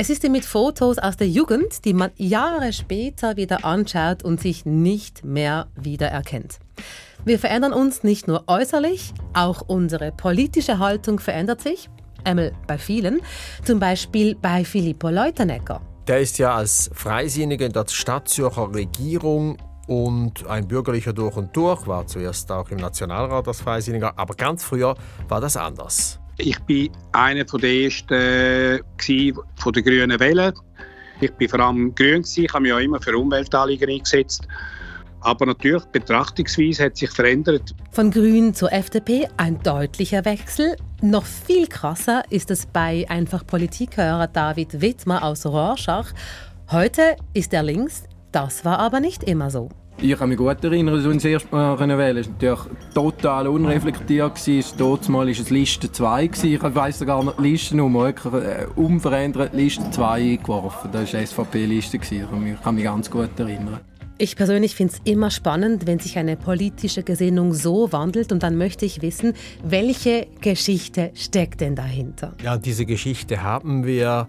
Es ist mit Fotos aus der Jugend, die man Jahre später wieder anschaut und sich nicht mehr wiedererkennt. Wir verändern uns nicht nur äußerlich, auch unsere politische Haltung verändert sich. Einmal bei vielen, zum Beispiel bei Filippo Leutenegger. Der ist ja als Freisinniger in der Stadtzürcher Regierung und ein bürgerlicher durch und durch, war zuerst auch im Nationalrat als Freisinniger, aber ganz früher war das anders. Ich war einer der ersten von der Grünen Welle. Ich war vor allem grün, ich habe mich auch immer für Umweltanliegen eingesetzt. Aber natürlich, die Betrachtungsweise hat sich verändert. Von Grün zur FDP ein deutlicher Wechsel. Noch viel krasser ist es bei einfach Politikhörer David Wittmer aus Rorschach. Heute ist er links, das war aber nicht immer so. Ich kann mich gut erinnern, als uns erst mal wählen. Es war natürlich total unreflektiert. Dort war es Liste 2. Ich weiss sogar noch die Listennummer. Ich habe äh, unverändert Liste 2 eingeworfen. Das war die SVP-Liste. Ich kann mich ganz gut erinnern. Ich persönlich finde es immer spannend, wenn sich eine politische Gesinnung so wandelt und dann möchte ich wissen, welche Geschichte steckt denn dahinter? Ja, diese Geschichte haben wir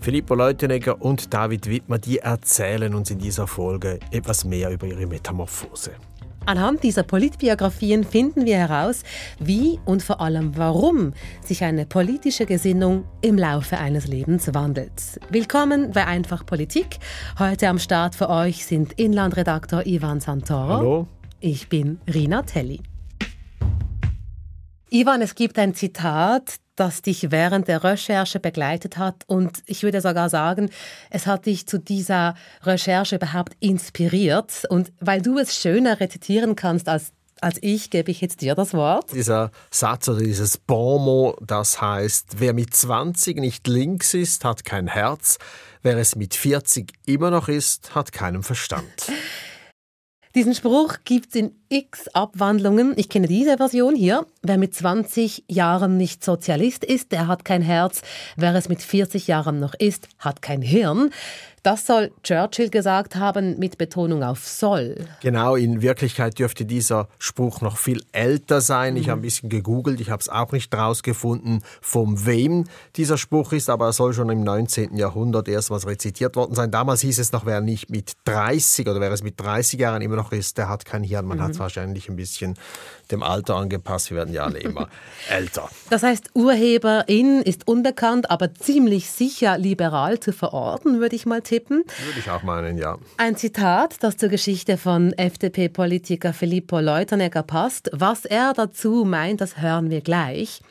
Filippo Leutenegger und David Wittmer, die erzählen uns in dieser Folge etwas mehr über ihre Metamorphose. Anhand dieser Politbiografien finden wir heraus, wie und vor allem warum sich eine politische Gesinnung im Laufe eines Lebens wandelt. Willkommen bei Einfach Politik. Heute am Start für euch sind Inlandredaktor Ivan Santoro. Hallo. Ich bin Rina Telli. Ivan, es gibt ein Zitat, das dich während der Recherche begleitet hat und ich würde sogar sagen, es hat dich zu dieser Recherche überhaupt inspiriert und weil du es schöner rezitieren kannst als als ich gebe ich jetzt dir das Wort. Dieser Satz oder dieses Bonmot, das heißt, wer mit 20 nicht links ist, hat kein Herz, wer es mit 40 immer noch ist, hat keinen Verstand. Diesen Spruch gibt es in x Abwandlungen. Ich kenne diese Version hier. Wer mit 20 Jahren nicht Sozialist ist, der hat kein Herz. Wer es mit 40 Jahren noch ist, hat kein Hirn. Das soll Churchill gesagt haben mit Betonung auf soll. Genau, in Wirklichkeit dürfte dieser Spruch noch viel älter sein. Ich habe ein bisschen gegoogelt, ich habe es auch nicht rausgefunden, von wem dieser Spruch ist, aber er soll schon im 19. Jahrhundert erstmals rezitiert worden sein. Damals hieß es noch, wer nicht mit 30 oder wer es mit 30 Jahren immer noch ist, der hat kein Hirn. Man mhm. hat es wahrscheinlich ein bisschen dem Alter angepasst. Wir werden ja alle immer älter. Das heißt, Urheberin ist unbekannt, aber ziemlich sicher liberal zu verorten, würde ich mal tippen. Würde ich auch meinen, ja. Ein Zitat, das zur Geschichte von FDP-Politiker Filippo Leutenegger passt. Was er dazu meint, das hören wir gleich.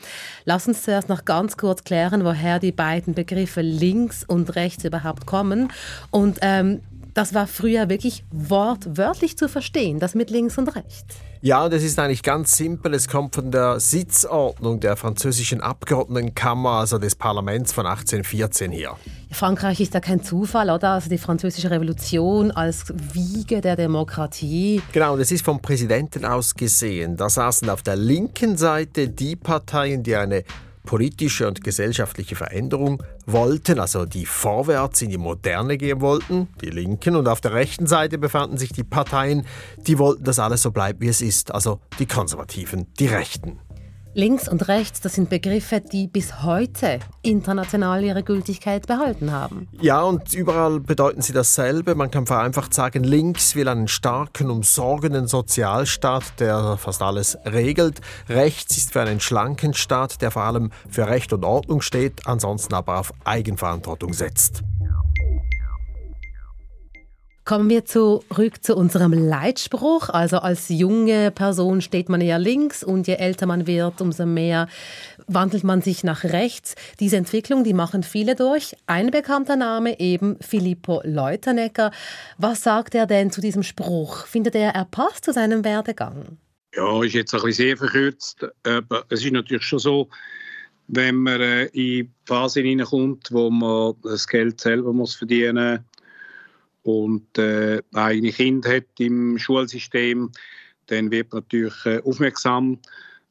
Lass uns zuerst noch ganz kurz klären, woher die beiden Begriffe links und rechts überhaupt kommen. Und ähm, das war früher wirklich wortwörtlich zu verstehen, das mit links und rechts. Ja, das ist eigentlich ganz simpel. Es kommt von der Sitzordnung der französischen Abgeordnetenkammer, also des Parlaments von 1814 her. Frankreich ist ja kein Zufall, oder? Also die französische Revolution als Wiege der Demokratie. Genau, das ist vom Präsidenten aus gesehen. Da saßen auf der linken Seite die Parteien, die eine politische und gesellschaftliche Veränderung wollten, also die vorwärts in die Moderne gehen wollten, die Linken, und auf der rechten Seite befanden sich die Parteien, die wollten, dass alles so bleibt, wie es ist, also die Konservativen, die Rechten. Links und rechts, das sind Begriffe, die bis heute international ihre Gültigkeit behalten haben. Ja, und überall bedeuten sie dasselbe. Man kann vereinfacht sagen, links will einen starken, umsorgenden Sozialstaat, der fast alles regelt. Rechts ist für einen schlanken Staat, der vor allem für Recht und Ordnung steht, ansonsten aber auf Eigenverantwortung setzt. Kommen wir zurück zu unserem Leitspruch. Also als junge Person steht man eher links und je älter man wird, umso mehr wandelt man sich nach rechts. Diese Entwicklung, die machen viele durch. Ein bekannter Name eben Filippo Leutenegger. Was sagt er denn zu diesem Spruch? Findet er, er passt zu seinem Werdegang? Ja, ist jetzt ein bisschen sehr verkürzt, aber es ist natürlich schon so, wenn man äh, in die Phase hineinkommt, wo man das Geld selber verdienen muss, und äh, eigene Kind hat im Schulsystem, dann wird man natürlich äh, aufmerksam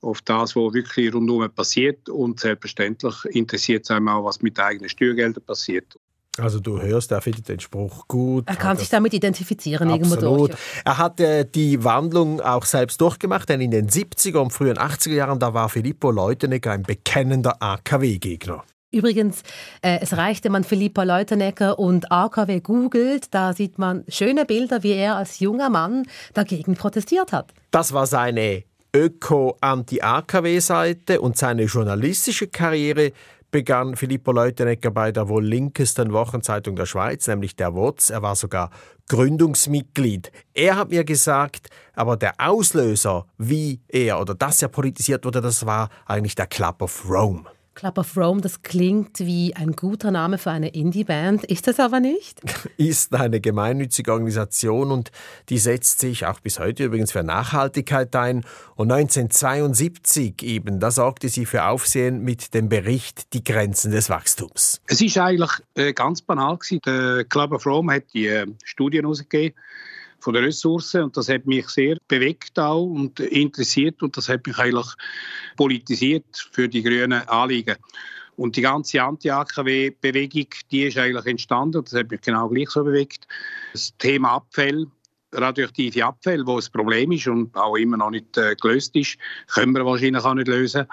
auf das, was wirklich rundum passiert und selbstverständlich interessiert es einem auch, was mit eigenen Steuergeldern passiert. Also du hörst, er findet den Spruch gut. Er kann sich damit identifizieren absolut. irgendwo durch. Er hat äh, die Wandlung auch selbst durchgemacht, denn in den 70er und frühen 80er Jahren, da war Filippo Leutenegger ein bekennender AKW-Gegner. Übrigens, äh, es reicht, wenn man Philippa Leutenegger und AKW googelt, da sieht man schöne Bilder, wie er als junger Mann dagegen protestiert hat. Das war seine Öko-Anti-AKW-Seite und seine journalistische Karriere begann Filippo Leutenegger bei der wohl linkesten Wochenzeitung der Schweiz, nämlich der WOTS. Er war sogar Gründungsmitglied. Er hat mir gesagt, aber der Auslöser, wie er oder dass er politisiert wurde, das war eigentlich der Club of Rome. Club of Rome, das klingt wie ein guter Name für eine Indie-Band, ist es aber nicht? Ist eine gemeinnützige Organisation und die setzt sich auch bis heute übrigens für Nachhaltigkeit ein. Und 1972 eben, da sorgte sie für Aufsehen mit dem Bericht Die Grenzen des Wachstums. Es ist eigentlich äh, ganz banal gewesen. Der Club of Rome hat die äh, Studien herausgegeben von den Ressourcen und das hat mich sehr bewegt auch und interessiert und das hat mich eigentlich politisiert für die grünen Anliegen. Und die ganze Anti-AKW-Bewegung, die ist eigentlich entstanden, das hat mich genau gleich so bewegt. Das Thema Abfall, radioaktive Abfälle, wo ein Problem ist und auch immer noch nicht äh, gelöst ist, können wir wahrscheinlich auch nicht lösen.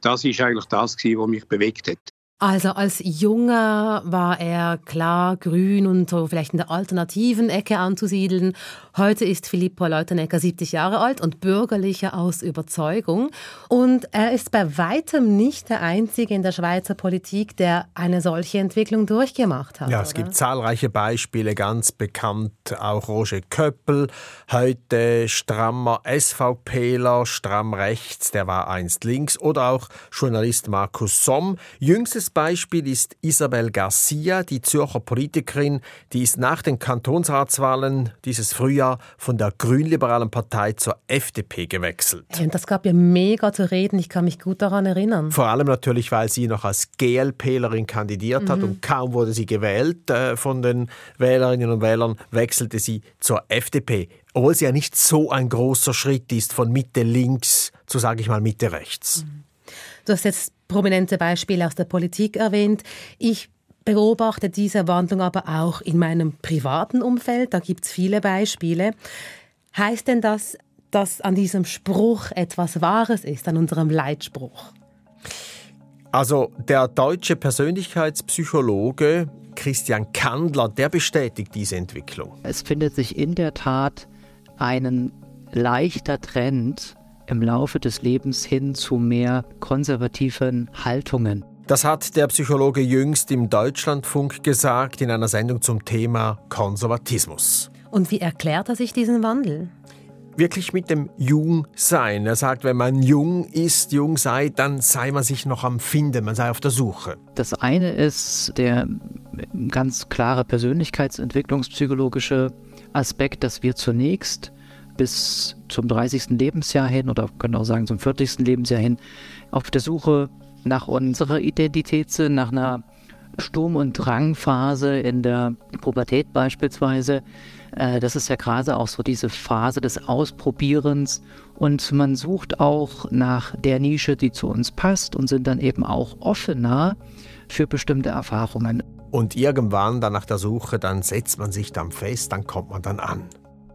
Das ist eigentlich das, was mich bewegt hat. Also als Junger war er klar grün und so vielleicht in der alternativen Ecke anzusiedeln. Heute ist Filippo Leutenegger 70 Jahre alt und bürgerlicher aus Überzeugung. Und er ist bei weitem nicht der Einzige in der Schweizer Politik, der eine solche Entwicklung durchgemacht hat. Ja, es oder? gibt zahlreiche Beispiele, ganz bekannt auch Roger Köppel, heute strammer SVPler, stramm rechts, der war einst links, oder auch Journalist Markus Somm. Jüngstes Beispiel ist Isabel Garcia, die Zürcher Politikerin, die ist nach den Kantonsratswahlen dieses Frühjahr von der grünliberalen Partei zur FDP gewechselt. Und das gab ja mega zu reden, ich kann mich gut daran erinnern. Vor allem natürlich, weil sie noch als GLPlerin kandidiert mhm. hat und kaum wurde sie gewählt äh, von den Wählerinnen und Wählern, wechselte sie zur FDP obwohl sie ja nicht so ein großer Schritt ist von Mitte links zu, sage ich mal, Mitte rechts. Mhm. Du hast jetzt prominente Beispiele aus der Politik erwähnt. Ich beobachte diese Wandlung aber auch in meinem privaten Umfeld. Da gibt es viele Beispiele. Heißt denn das, dass an diesem Spruch etwas Wahres ist, an unserem Leitspruch? Also der deutsche Persönlichkeitspsychologe Christian Kandler, der bestätigt diese Entwicklung. Es findet sich in der Tat ein leichter Trend im Laufe des Lebens hin zu mehr konservativen Haltungen. Das hat der Psychologe jüngst im Deutschlandfunk gesagt in einer Sendung zum Thema Konservatismus. Und wie erklärt er sich diesen Wandel? Wirklich mit dem Jungsein. Er sagt, wenn man jung ist, jung sei, dann sei man sich noch am Finden, man sei auf der Suche. Das eine ist der ganz klare persönlichkeitsentwicklungspsychologische Aspekt, dass wir zunächst bis zum 30. Lebensjahr hin oder können auch sagen zum 40. Lebensjahr hin auf der Suche nach unserer Identität sind, nach einer Sturm- und Drangphase in der Pubertät beispielsweise. Äh, das ist ja gerade auch so diese Phase des Ausprobierens und man sucht auch nach der Nische, die zu uns passt und sind dann eben auch offener für bestimmte Erfahrungen. Und irgendwann dann nach der Suche, dann setzt man sich dann fest, dann kommt man dann an.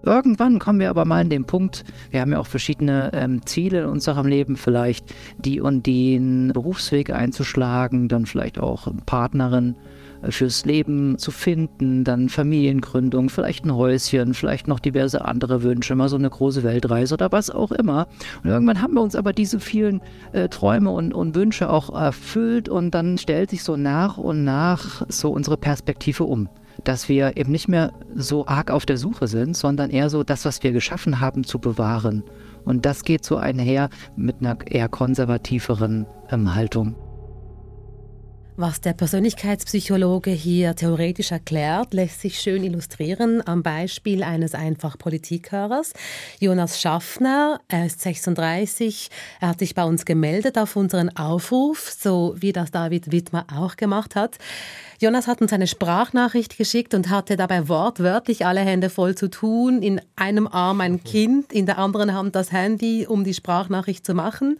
Irgendwann kommen wir aber mal an den Punkt, wir haben ja auch verschiedene ähm, Ziele in unserem Leben, vielleicht die und den Berufsweg einzuschlagen, dann vielleicht auch Partnerin äh, fürs Leben zu finden, dann Familiengründung, vielleicht ein Häuschen, vielleicht noch diverse andere Wünsche, mal so eine große Weltreise oder was auch immer. Und irgendwann haben wir uns aber diese vielen äh, Träume und, und Wünsche auch erfüllt und dann stellt sich so nach und nach so unsere Perspektive um dass wir eben nicht mehr so arg auf der Suche sind, sondern eher so das, was wir geschaffen haben, zu bewahren. Und das geht so einher mit einer eher konservativeren ähm, Haltung. Was der Persönlichkeitspsychologe hier theoretisch erklärt, lässt sich schön illustrieren am Beispiel eines einfach Politikhörers. Jonas Schaffner, er ist 36, er hat sich bei uns gemeldet auf unseren Aufruf, so wie das David Wittmer auch gemacht hat. Jonas hat uns eine Sprachnachricht geschickt und hatte dabei wortwörtlich alle Hände voll zu tun. In einem Arm ein Kind, in der anderen Hand das Handy, um die Sprachnachricht zu machen.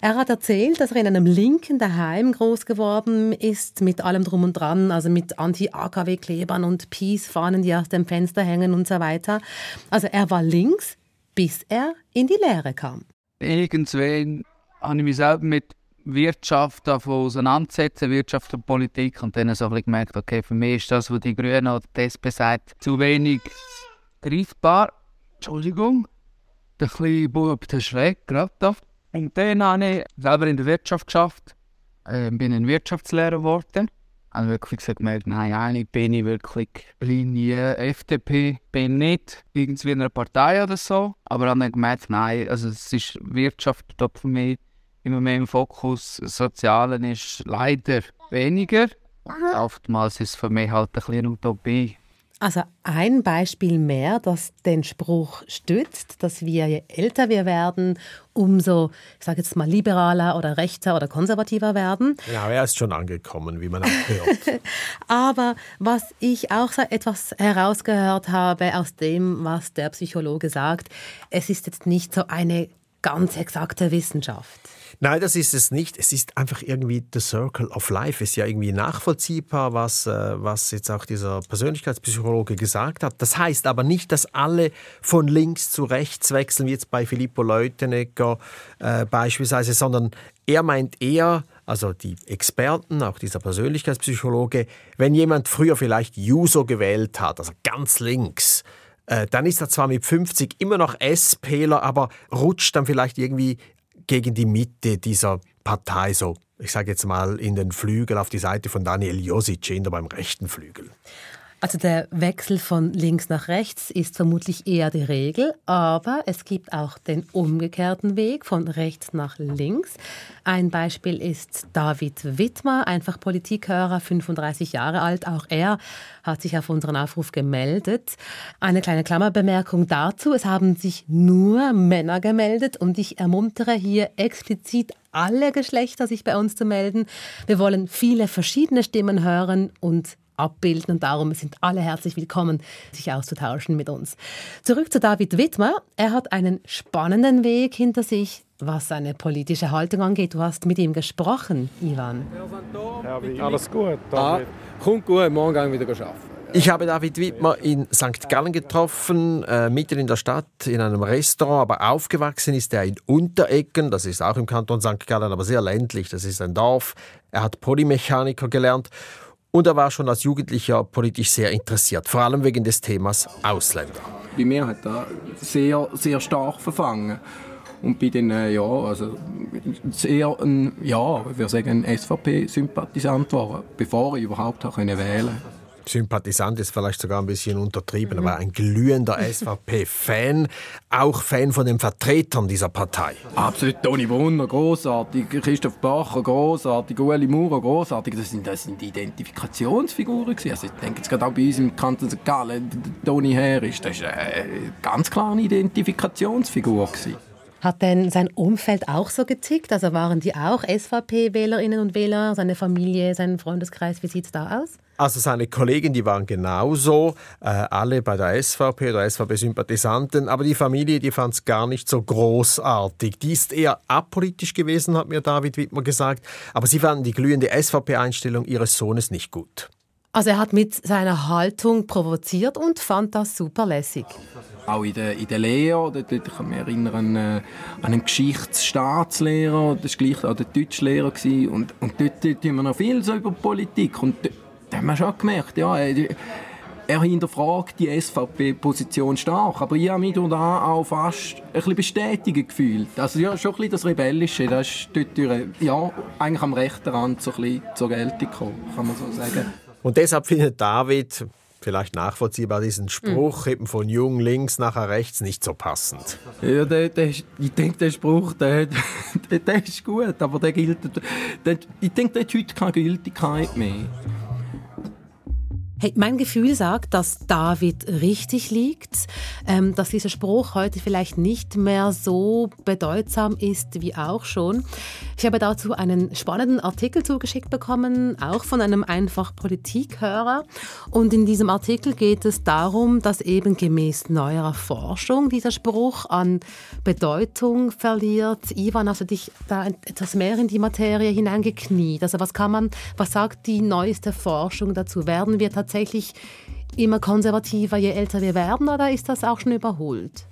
Er hat erzählt, dass er in einem linken Daheim groß geworden ist, mit allem drum und dran, also mit Anti-AKW-Klebern und Peace-Fahnen, die aus dem Fenster hängen und so weiter. Also er war links, bis er in die Lehre kam. Irgendwann habe ich mich selber mit Wirtschaft auseinandersetzen, Wirtschaft und Politik. Und dann so ein gemerkt, okay, für mich ist das, was die Grünen oder die SP sagt, zu wenig greifbar. Entschuldigung, der kleine Bub, der schlägt gerade da. Und dann habe ich selber in der Wirtschaft geschafft, äh, bin ein Wirtschaftslehrer geworden. habe wirklich gemerkt, nein, eigentlich bin ich wirklich Linie FDP, bin nicht irgendwie in einer Partei oder so. Aber habe dann gemerkt, nein, also es ist Wirtschaft dort für mich immer mehr im Fokus. Sozialen ist leider weniger. Oftmals ist es für mich halt ein bisschen Utopie. Also ein Beispiel mehr, das den Spruch stützt, dass wir, je älter wir werden, umso, ich sage jetzt mal, liberaler oder rechter oder konservativer werden. Ja, er ist schon angekommen, wie man auch hört. Aber was ich auch etwas herausgehört habe aus dem, was der Psychologe sagt, es ist jetzt nicht so eine ganz exakte Wissenschaft. Nein, das ist es nicht. Es ist einfach irgendwie the circle of life. Ist ja irgendwie nachvollziehbar, was, äh, was jetzt auch dieser Persönlichkeitspsychologe gesagt hat. Das heißt aber nicht, dass alle von links zu rechts wechseln, wie jetzt bei Filippo Leutenegger äh, beispielsweise, sondern er meint eher, also die Experten, auch dieser Persönlichkeitspsychologe, wenn jemand früher vielleicht Juso gewählt hat, also ganz links, äh, dann ist er zwar mit 50 immer noch SPler, aber rutscht dann vielleicht irgendwie gegen die Mitte dieser Partei, so ich sage jetzt mal in den Flügel auf die Seite von Daniel Josic, eher beim rechten Flügel. Also der Wechsel von links nach rechts ist vermutlich eher die Regel, aber es gibt auch den umgekehrten Weg von rechts nach links. Ein Beispiel ist David Wittmer, einfach Politikhörer, 35 Jahre alt. Auch er hat sich auf unseren Aufruf gemeldet. Eine kleine Klammerbemerkung dazu. Es haben sich nur Männer gemeldet und ich ermuntere hier explizit alle Geschlechter, sich bei uns zu melden. Wir wollen viele verschiedene Stimmen hören und abbilden und darum sind alle herzlich willkommen, sich auszutauschen mit uns. Zurück zu David Wittmer. Er hat einen spannenden Weg hinter sich, was seine politische Haltung angeht. Du hast mit ihm gesprochen, Ivan. Ja, alles gut, David? Ah, kommt gut, morgen gehen wir wieder arbeiten. Ich habe David Wittmer in St. Gallen getroffen, äh, mitten in der Stadt, in einem Restaurant, aber aufgewachsen ist er in Unterecken, das ist auch im Kanton St. Gallen, aber sehr ländlich, das ist ein Dorf. Er hat Polymechaniker gelernt und er war schon als Jugendlicher politisch sehr interessiert, vor allem wegen des Themas Ausländer. Bei mir hat er sehr, sehr stark verfangen. Und bei den, äh, ja, also sehr ein, ja, würde sagen, ein SVP-Sympathisant war, bevor ich überhaupt wählen konnte. Sympathisant ist vielleicht sogar ein bisschen untertrieben, mhm. aber ein glühender SVP-Fan, auch Fan von den Vertretern dieser Partei. Absolut, Toni Brunner, großartig, Christoph Bacher, großartig, Ueli Maurer, großartig. Das sind, das sind Identifikationsfiguren gewesen. Also ich denke jetzt gerade auch bei uns im Kanton St. Gallen, Toni Herr das ist eine ganz klare Identifikationsfigur gewesen. Hat denn sein Umfeld auch so getickt? Also waren die auch SVP-Wählerinnen und Wähler, seine Familie, sein Freundeskreis? Wie sieht es da aus? Also seine Kollegen, die waren genauso, äh, alle bei der SVP oder SVP-Sympathisanten, aber die Familie, die fand es gar nicht so großartig. Die ist eher apolitisch gewesen, hat mir David Wittmer gesagt, aber sie fanden die glühende SVP-Einstellung ihres Sohnes nicht gut. Also er hat mit seiner Haltung provoziert und fand das super lässig. Auch in der, in der Lehre, dort, ich kann mich erinnern an, äh, einen Geschichtsstaatslehrer, das war gleich auch der Deutschlehrer. Und, und dort, dort wir noch viel so über Politik. Und dort haben wir schon gemerkt, ja, äh, er hinterfragt die SVP-Position stark, aber ich habe mich da auch fast ein bisschen bestätigt gefühlt. Also ja, schon ein bisschen das Rebellische, das ist dort ja, eigentlich am rechten Rand so ein bisschen zur Geltung gekommen, kann man so sagen. Und deshalb findet David, vielleicht nachvollziehbar, diesen Spruch mhm. eben von jung links nachher rechts nicht so passend. Ja, der, der ist, ich denke, der Spruch, der, der, der ist gut, aber der gilt, der, ich denke, der hat heute keine Gültigkeit mehr. Hey, mein Gefühl sagt, dass David richtig liegt, ähm, dass dieser Spruch heute vielleicht nicht mehr so bedeutsam ist wie auch schon. Ich habe dazu einen spannenden Artikel zugeschickt bekommen, auch von einem einfach Politikhörer. Und in diesem Artikel geht es darum, dass eben gemäß neuerer Forschung dieser Spruch an Bedeutung verliert. Ivan, hast du dich da etwas mehr in die Materie hineingekniet? Also was kann man, was sagt die neueste Forschung dazu? Werden wir tatsächlich tatsächlich immer konservativer, je älter wir werden, oder ist das auch schon überholt?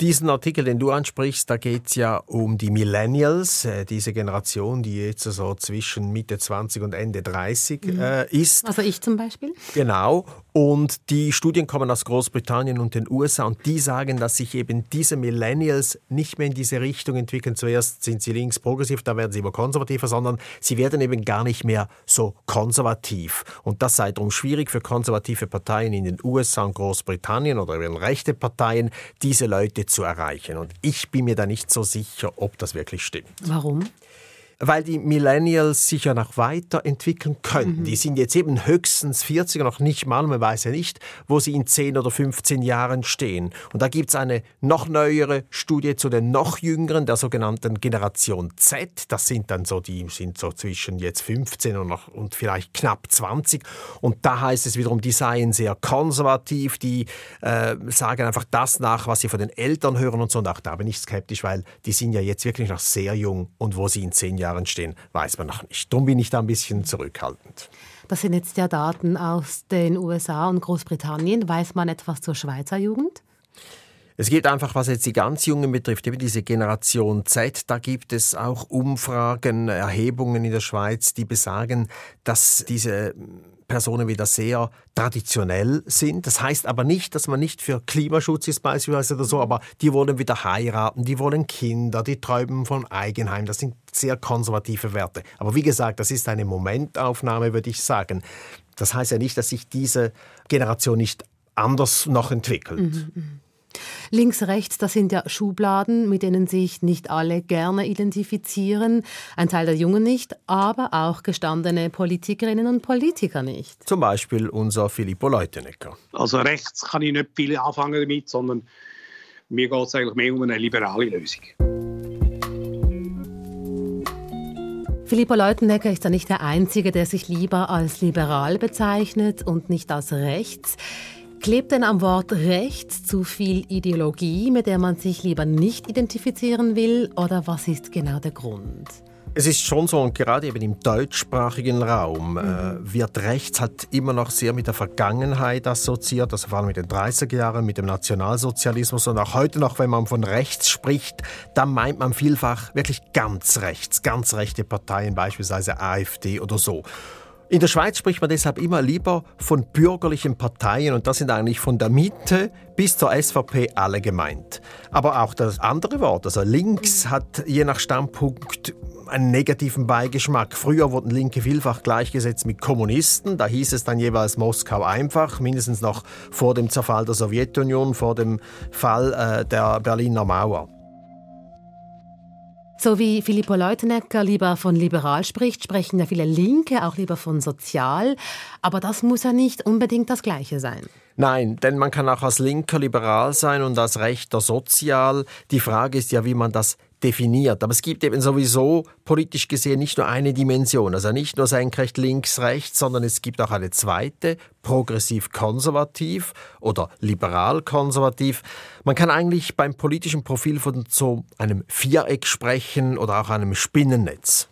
Diesen Artikel, den du ansprichst, da geht es ja um die Millennials, äh, diese Generation, die jetzt so zwischen Mitte 20 und Ende 30 mhm. äh, ist. Also ich zum Beispiel? Genau. Und die Studien kommen aus Großbritannien und den USA und die sagen, dass sich eben diese Millennials nicht mehr in diese Richtung entwickeln. Zuerst sind sie links progressiv, dann werden sie immer konservativer, sondern sie werden eben gar nicht mehr so konservativ. Und das sei darum schwierig für konservative Parteien in den USA und Großbritannien oder eben rechte Parteien, diese Leute zu erreichen. Und ich bin mir da nicht so sicher, ob das wirklich stimmt. Warum? Weil die Millennials sich ja noch weiterentwickeln können. Mhm. Die sind jetzt eben höchstens 40, noch nicht mal, man weiß ja nicht, wo sie in 10 oder 15 Jahren stehen. Und da gibt es eine noch neuere Studie zu den noch jüngeren, der sogenannten Generation Z. Das sind dann so, die sind so zwischen jetzt 15 und, noch, und vielleicht knapp 20. Und da heißt es wiederum, die seien sehr konservativ, die äh, sagen einfach das nach, was sie von den Eltern hören und so. Und auch da bin ich skeptisch, weil die sind ja jetzt wirklich noch sehr jung und wo sie in 10 Jahren Jahren stehen, weiß man noch nicht. Darum bin ich da ein bisschen zurückhaltend. Das sind jetzt ja Daten aus den USA und Großbritannien. Weiß man etwas zur Schweizer Jugend? Es gibt einfach, was jetzt die ganz Jungen betrifft, eben diese Generation Z, da gibt es auch Umfragen, Erhebungen in der Schweiz, die besagen, dass diese Personen wieder sehr traditionell sind. Das heißt aber nicht, dass man nicht für Klimaschutz ist beispielsweise oder so, aber die wollen wieder heiraten, die wollen Kinder, die träumen von Eigenheim. Das sind sehr konservative Werte. Aber wie gesagt, das ist eine Momentaufnahme, würde ich sagen. Das heißt ja nicht, dass sich diese Generation nicht anders noch entwickelt. Mhm, mh. Links, rechts, das sind ja Schubladen, mit denen sich nicht alle gerne identifizieren. Ein Teil der Jungen nicht, aber auch gestandene Politikerinnen und Politiker nicht. Zum Beispiel unser Filippo Leutenegger. Also rechts kann ich nicht viel anfangen damit, sondern mir geht es eigentlich mehr um eine liberale Lösung. Filippo Leutenegger ist ja nicht der Einzige, der sich lieber als liberal bezeichnet und nicht als rechts. Klebt denn am Wort rechts zu viel Ideologie, mit der man sich lieber nicht identifizieren will, oder was ist genau der Grund? Es ist schon so, und gerade eben im deutschsprachigen Raum mhm. wird rechts halt immer noch sehr mit der Vergangenheit assoziiert, also vor allem mit den 30er Jahren, mit dem Nationalsozialismus. Und auch heute noch, wenn man von rechts spricht, dann meint man vielfach wirklich ganz rechts, ganz rechte Parteien, beispielsweise AfD oder so. In der Schweiz spricht man deshalb immer lieber von bürgerlichen Parteien und das sind eigentlich von der Mitte bis zur SVP alle gemeint. Aber auch das andere Wort, also links, hat je nach Standpunkt einen negativen Beigeschmack. Früher wurden Linke vielfach gleichgesetzt mit Kommunisten. Da hieß es dann jeweils Moskau einfach, mindestens noch vor dem Zerfall der Sowjetunion, vor dem Fall äh, der Berliner Mauer. So wie Filippo Leutenegger lieber von liberal spricht, sprechen ja viele Linke auch lieber von sozial. Aber das muss ja nicht unbedingt das Gleiche sein. Nein, denn man kann auch als Linker liberal sein und als Rechter sozial. Die Frage ist ja, wie man das definiert. Aber es gibt eben sowieso politisch gesehen nicht nur eine Dimension, also nicht nur senkrecht links, rechts, sondern es gibt auch eine zweite, progressiv-konservativ oder liberal-konservativ. Man kann eigentlich beim politischen Profil von so einem Viereck sprechen oder auch einem Spinnennetz.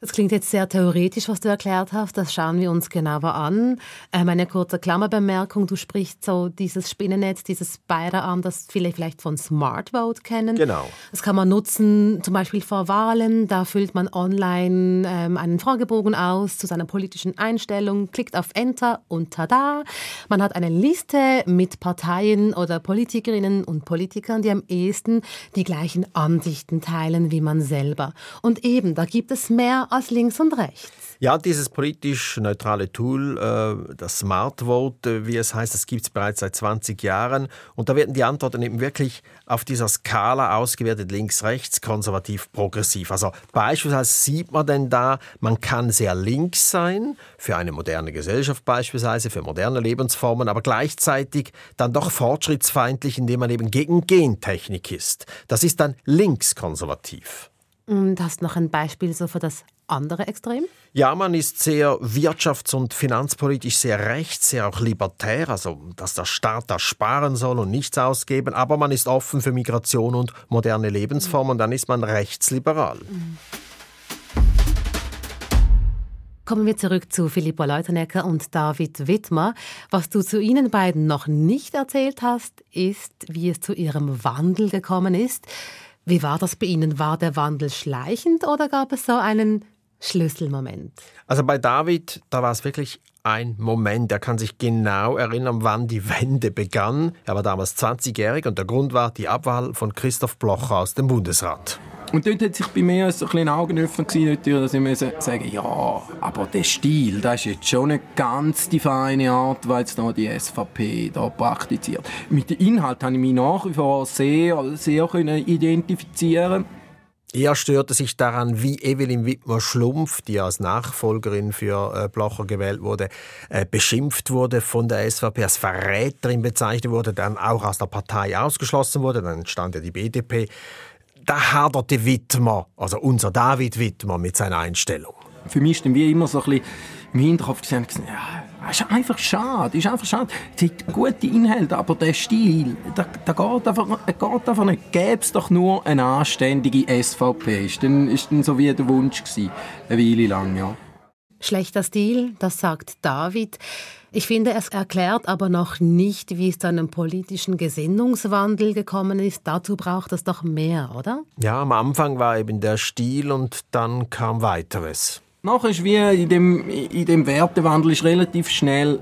Das klingt jetzt sehr theoretisch, was du erklärt hast. Das schauen wir uns genauer an. Ähm, eine kurze Klammerbemerkung. Du sprichst so dieses Spinnennetz, dieses Spider-Arm, das viele vielleicht von Smart Vote kennen. Genau. Das kann man nutzen, zum Beispiel vor Wahlen. Da füllt man online ähm, einen Fragebogen aus zu seiner politischen Einstellung, klickt auf Enter und tada! Man hat eine Liste mit Parteien oder Politikerinnen und Politikern, die am ehesten die gleichen Ansichten teilen wie man selber. Und eben, da gibt es mehr als links und rechts. Ja, dieses politisch neutrale Tool, äh, das Smart Vote, äh, wie es heißt, das gibt es bereits seit 20 Jahren. Und da werden die Antworten eben wirklich auf dieser Skala ausgewertet, links, rechts, konservativ, progressiv. Also beispielsweise sieht man denn da, man kann sehr links sein, für eine moderne Gesellschaft beispielsweise, für moderne Lebensformen, aber gleichzeitig dann doch fortschrittsfeindlich, indem man eben gegen Gentechnik ist. Das ist dann linkskonservativ. Und hast noch ein Beispiel so für das andere Extrem? Ja, man ist sehr wirtschafts- und finanzpolitisch sehr rechts, sehr auch libertär, also dass der Staat da sparen soll und nichts ausgeben, aber man ist offen für Migration und moderne Lebensformen, mhm. dann ist man rechtsliberal. Mhm. Kommen wir zurück zu Philippa Leutenecker und David Wittmer. Was du zu Ihnen beiden noch nicht erzählt hast, ist, wie es zu Ihrem Wandel gekommen ist. Wie war das bei Ihnen? War der Wandel schleichend oder gab es so einen Schlüsselmoment? Also bei David, da war es wirklich ein Moment. Er kann sich genau erinnern, wann die Wende begann. Er war damals 20-jährig und der Grund war die Abwahl von Christoph Blocher aus dem Bundesrat. Und dort hat sich bei mir so ein Augenöffner gewesen, dass ich mir sagen ja, aber der Stil, das ist jetzt schon nicht ganz die feine Art, weil da die SVP da praktiziert. Mit dem Inhalt habe ich mich nach wie vor sehr, sehr identifizieren er störte sich daran, wie Evelyn Wittmer-Schlumpf, die als Nachfolgerin für äh, Blocher gewählt wurde, äh, beschimpft wurde von der SVP, als Verräterin bezeichnet wurde, dann auch aus der Partei ausgeschlossen wurde. Dann entstand ja die BDP da haderte Wittmer, also unser David Wittmer, mit seiner Einstellung. Für mich dann wie immer so ein bisschen im Hinterkopf gesehen, ja, ist einfach schade, ist einfach schade. Es hat gute Inhalte, aber der Stil, der, der geht, einfach, geht einfach nicht. Gäbe es doch nur eine anständige SVP. Ist dann, ist dann so wie der Wunsch gewesen, eine Weile lang, ja. Schlechter Stil, das sagt David. Ich finde, es erklärt aber noch nicht, wie es zu einem politischen Gesinnungswandel gekommen ist. Dazu braucht es doch mehr, oder? Ja, am Anfang war eben der Stil und dann kam weiteres. Nachher ist wie in dem, in dem Wertewandel ist relativ schnell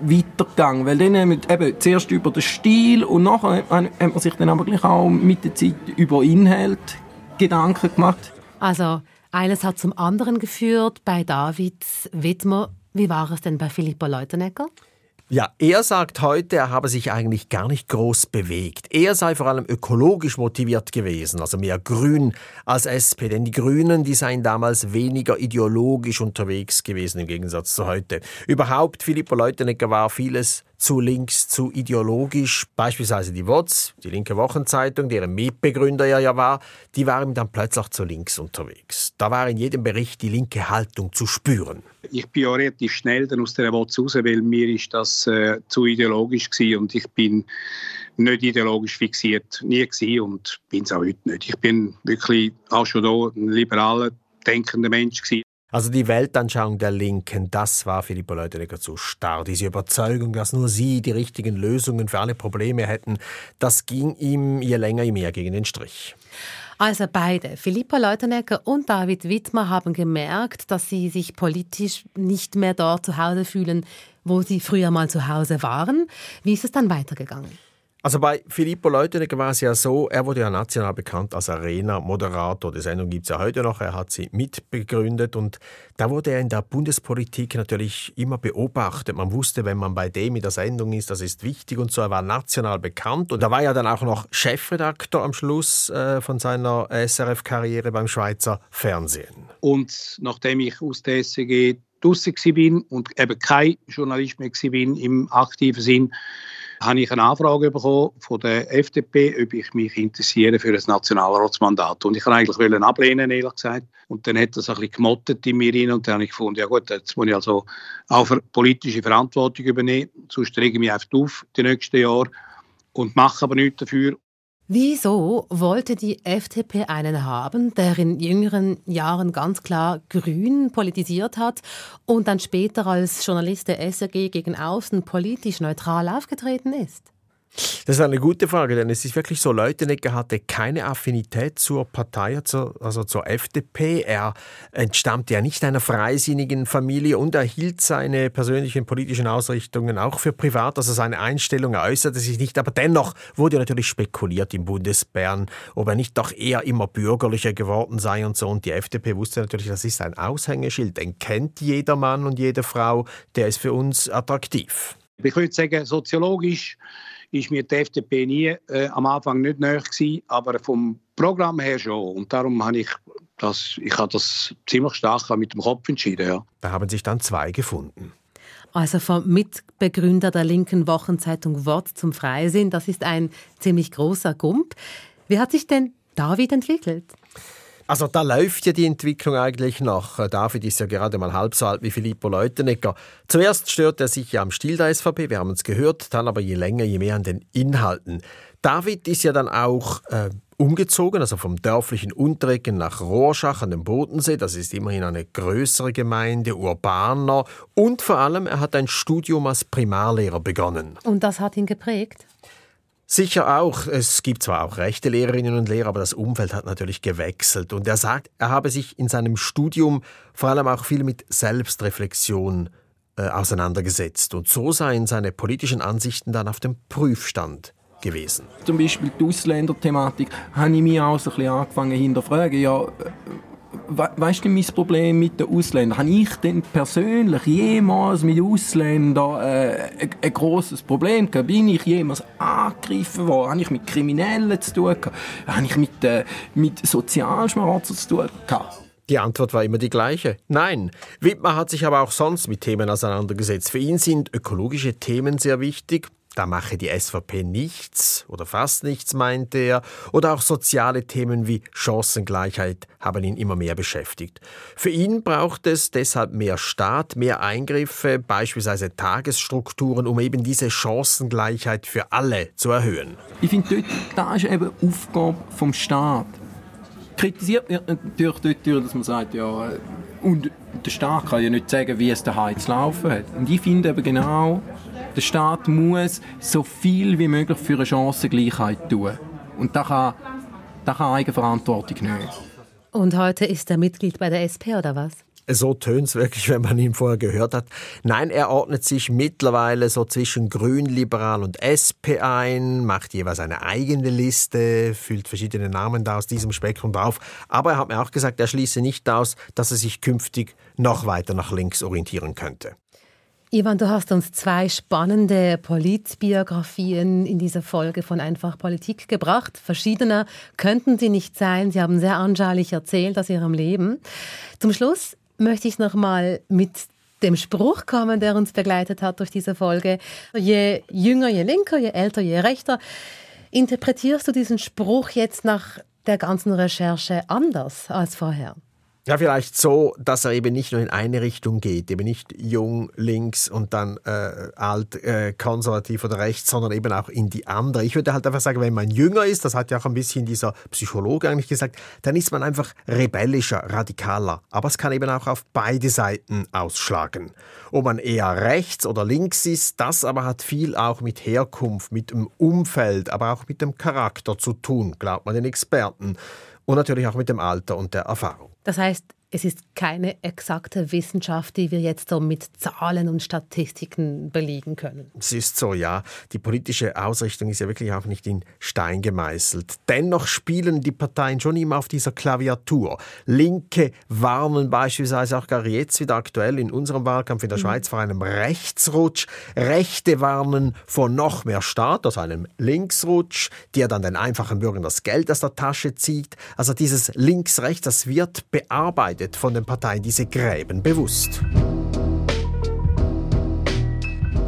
weitergegangen, weil dann haben wir eben zuerst über den Stil und nachher hat man sich dann aber gleich auch mit der Zeit über Inhalt Gedanken gemacht. Also eines hat zum anderen geführt bei David Wittmer. Wie war es denn bei Philippa Leutenegger? Ja, er sagt heute, er habe sich eigentlich gar nicht groß bewegt. Er sei vor allem ökologisch motiviert gewesen, also mehr grün als SP. Denn die Grünen, die seien damals weniger ideologisch unterwegs gewesen im Gegensatz zu heute. Überhaupt, Philippa Leutenegger war vieles zu links, zu ideologisch. Beispielsweise die WOTS, die linke Wochenzeitung, deren Mitbegründer er ja war, die waren dann plötzlich zu links unterwegs. Da war in jedem Bericht die linke Haltung zu spüren. Ich bin ja relativ schnell dann aus der WOTS raus, weil mir ist das äh, zu ideologisch war und ich bin nicht ideologisch fixiert, nie gewesen und bin es auch heute nicht. Ich bin wirklich auch schon da ein liberaler, denkender Mensch gewesen. Also die Weltanschauung der Linken, das war Philippa Leutenegger zu starr. Diese Überzeugung, dass nur sie die richtigen Lösungen für alle Probleme hätten, das ging ihm je länger je mehr gegen den Strich. Also beide, Philippa Leutenegger und David Wittmer, haben gemerkt, dass sie sich politisch nicht mehr dort zu Hause fühlen, wo sie früher mal zu Hause waren. Wie ist es dann weitergegangen? Also bei Filippo Leutenegger war es ja so, er wurde ja national bekannt als Arena-Moderator. Die Sendung gibt es ja heute noch, er hat sie mitbegründet und da wurde er in der Bundespolitik natürlich immer beobachtet. Man wusste, wenn man bei dem in der Sendung ist, das ist wichtig und so. Er war national bekannt und er war ja dann auch noch Chefredakteur am Schluss äh, von seiner SRF-Karriere beim Schweizer Fernsehen. Und nachdem ich aus der SCG draußen war und eben kein Journalist mehr war im aktiven Sinn, habe ich eine Anfrage bekommen von der FDP, ob ich mich interessiere für ein Nationalratsmandat. Und ich kann eigentlich ablehnen, ehrlich gesagt. Und dann hat das ein bisschen gemottet in mir rein und dann habe ich gefunden, ja gut, jetzt muss ich also auch politische Verantwortung übernehmen, sonst rege ich mich einfach auf die nächsten Jahre und mache aber nichts dafür. Wieso wollte die FDP einen haben, der in jüngeren Jahren ganz klar grün politisiert hat und dann später als Journalist der SRG gegen außen politisch neutral aufgetreten ist? Das ist eine gute Frage, denn es ist wirklich so, Leutenegger hatte keine Affinität zur Partei, also zur FDP. Er entstammte ja nicht einer freisinnigen Familie und er hielt seine persönlichen politischen Ausrichtungen auch für privat. Also seine Einstellung äußerte sich nicht, aber dennoch wurde natürlich spekuliert im Bundesbären, ob er nicht doch eher immer bürgerlicher geworden sei und so. Und die FDP wusste natürlich, das ist ein Aushängeschild, den kennt jeder Mann und jede Frau, der ist für uns attraktiv. Ich würde sagen, soziologisch ist mir die FDP nie äh, am Anfang nicht näher gewesen, aber vom Programm her schon. Und darum habe ich das, ich habe das ziemlich stark mit dem Kopf entschieden. Ja. Da haben sich dann zwei gefunden. Also vom Mitbegründer der linken Wochenzeitung Wort zum Freisinn, das ist ein ziemlich großer Gump. Wie hat sich denn David entwickelt? Also da läuft ja die Entwicklung eigentlich noch. Äh, David ist ja gerade mal halb so alt wie Filippo Leutenegger. Zuerst stört er sich ja am Stil der SVP, wir haben es gehört, dann aber je länger, je mehr an den Inhalten. David ist ja dann auch äh, umgezogen, also vom dörflichen Unterecken nach Rorschach an dem Bodensee. Das ist immerhin eine größere Gemeinde, urbaner. Und vor allem, er hat ein Studium als Primarlehrer begonnen. Und das hat ihn geprägt? Sicher auch. Es gibt zwar auch rechte Lehrerinnen und Lehrer, aber das Umfeld hat natürlich gewechselt. Und er sagt, er habe sich in seinem Studium vor allem auch viel mit Selbstreflexion äh, auseinandergesetzt. Und so seien seine politischen Ansichten dann auf dem Prüfstand gewesen. Zum Beispiel die Ausländerthematik habe ich mich auch so ein bisschen angefangen hinterfragen. Ja, we weißt du, mein Problem mit den Ausländern? Habe ich denn persönlich jemals mit Ausländern äh, ein, ein grosses Problem gehabt? Bin ich jemals angegriffen worden? Habe ich mit Kriminellen zu tun gehabt? Habe ich mit, äh, mit Sozialschmarotzern zu tun gehabt? Die Antwort war immer die gleiche. Nein. Wittmer hat sich aber auch sonst mit Themen auseinandergesetzt. Für ihn sind ökologische Themen sehr wichtig. Da mache die SVP nichts oder fast nichts, meinte er. Oder auch soziale Themen wie Chancengleichheit haben ihn immer mehr beschäftigt. Für ihn braucht es deshalb mehr Staat, mehr Eingriffe, beispielsweise Tagesstrukturen, um eben diese Chancengleichheit für alle zu erhöhen. Ich finde, dort, da ist eben Aufgabe vom Staat. Kritisiert wird natürlich dort, dass man sagt, ja, und der Staat kann ja nicht sagen, wie es daheim zu laufen hat. Und ich finde eben genau, der Staat muss so viel wie möglich für eine Chancengleichheit tun. Und das kann, das kann Eigenverantwortung nicht. Und heute ist er Mitglied bei der SP, oder was? So tönt es wirklich, wenn man ihn vorher gehört hat. Nein, er ordnet sich mittlerweile so zwischen Grün, Liberal und SP ein, macht jeweils eine eigene Liste, füllt verschiedene Namen da aus diesem Spektrum drauf. Aber er hat mir auch gesagt, er schließe nicht aus, dass er sich künftig noch weiter nach links orientieren könnte. Ivan, du hast uns zwei spannende Politbiografien in dieser Folge von Einfach Politik gebracht. Verschiedener könnten sie nicht sein. Sie haben sehr anschaulich erzählt aus ihrem Leben. Zum Schluss möchte ich noch mal mit dem Spruch kommen, der uns begleitet hat durch diese Folge. Je jünger, je linker, je älter, je rechter. Interpretierst du diesen Spruch jetzt nach der ganzen Recherche anders als vorher? Ja, vielleicht so, dass er eben nicht nur in eine Richtung geht, eben nicht jung, links und dann äh, alt, äh, konservativ oder rechts, sondern eben auch in die andere. Ich würde halt einfach sagen, wenn man jünger ist, das hat ja auch ein bisschen dieser Psychologe eigentlich gesagt, dann ist man einfach rebellischer, radikaler. Aber es kann eben auch auf beide Seiten ausschlagen. Ob man eher rechts oder links ist, das aber hat viel auch mit Herkunft, mit dem Umfeld, aber auch mit dem Charakter zu tun, glaubt man den Experten. Und natürlich auch mit dem Alter und der Erfahrung. Das heißt, es ist keine exakte Wissenschaft, die wir jetzt so mit Zahlen und Statistiken belegen können. Es ist so, ja. Die politische Ausrichtung ist ja wirklich auch nicht in Stein gemeißelt. Dennoch spielen die Parteien schon immer auf dieser Klaviatur. Linke warnen beispielsweise auch gar jetzt wieder aktuell in unserem Wahlkampf in der mhm. Schweiz vor einem Rechtsrutsch. Rechte warnen vor noch mehr Staat, also einem Linksrutsch, der dann den einfachen Bürgern das Geld aus der Tasche zieht. Also dieses Links-Rechts, das wird bearbeitet vermeidet von den Parteien diese Gräben bewusst.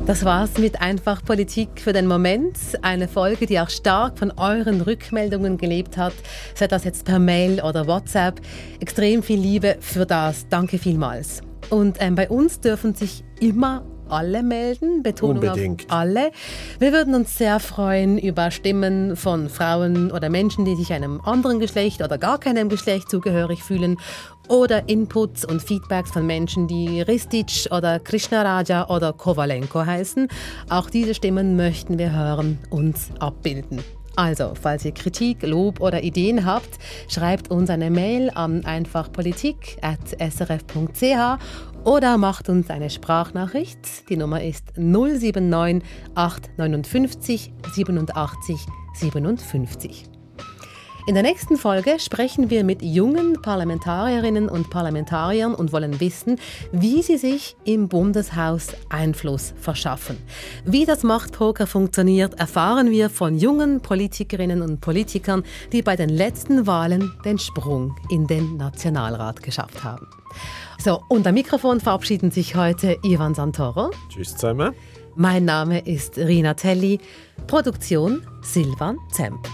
Das war's mit Einfach Politik für den Moment. Eine Folge, die auch stark von euren Rückmeldungen gelebt hat. Sei das jetzt per Mail oder WhatsApp. Extrem viel Liebe für das. Danke vielmals. Und ähm, bei uns dürfen sich immer alle melden, Betonung Unbedingt. auf alle. Wir würden uns sehr freuen über Stimmen von Frauen oder Menschen, die sich einem anderen Geschlecht oder gar keinem Geschlecht zugehörig fühlen oder Inputs und Feedbacks von Menschen, die Ristic oder Krishnaraja oder Kovalenko heißen. Auch diese Stimmen möchten wir hören und abbilden. Also, falls ihr Kritik, Lob oder Ideen habt, schreibt uns eine Mail an einfachpolitik.srf.ch oder macht uns eine Sprachnachricht. Die Nummer ist 079 859 87 57. In der nächsten Folge sprechen wir mit jungen Parlamentarierinnen und Parlamentariern und wollen wissen, wie sie sich im Bundeshaus Einfluss verschaffen. Wie das Machtpoker funktioniert, erfahren wir von jungen Politikerinnen und Politikern, die bei den letzten Wahlen den Sprung in den Nationalrat geschafft haben. So, und am Mikrofon verabschieden sich heute Ivan Santoro. Tschüss zusammen. Mein Name ist Rina Telli. Produktion Silvan Zemp.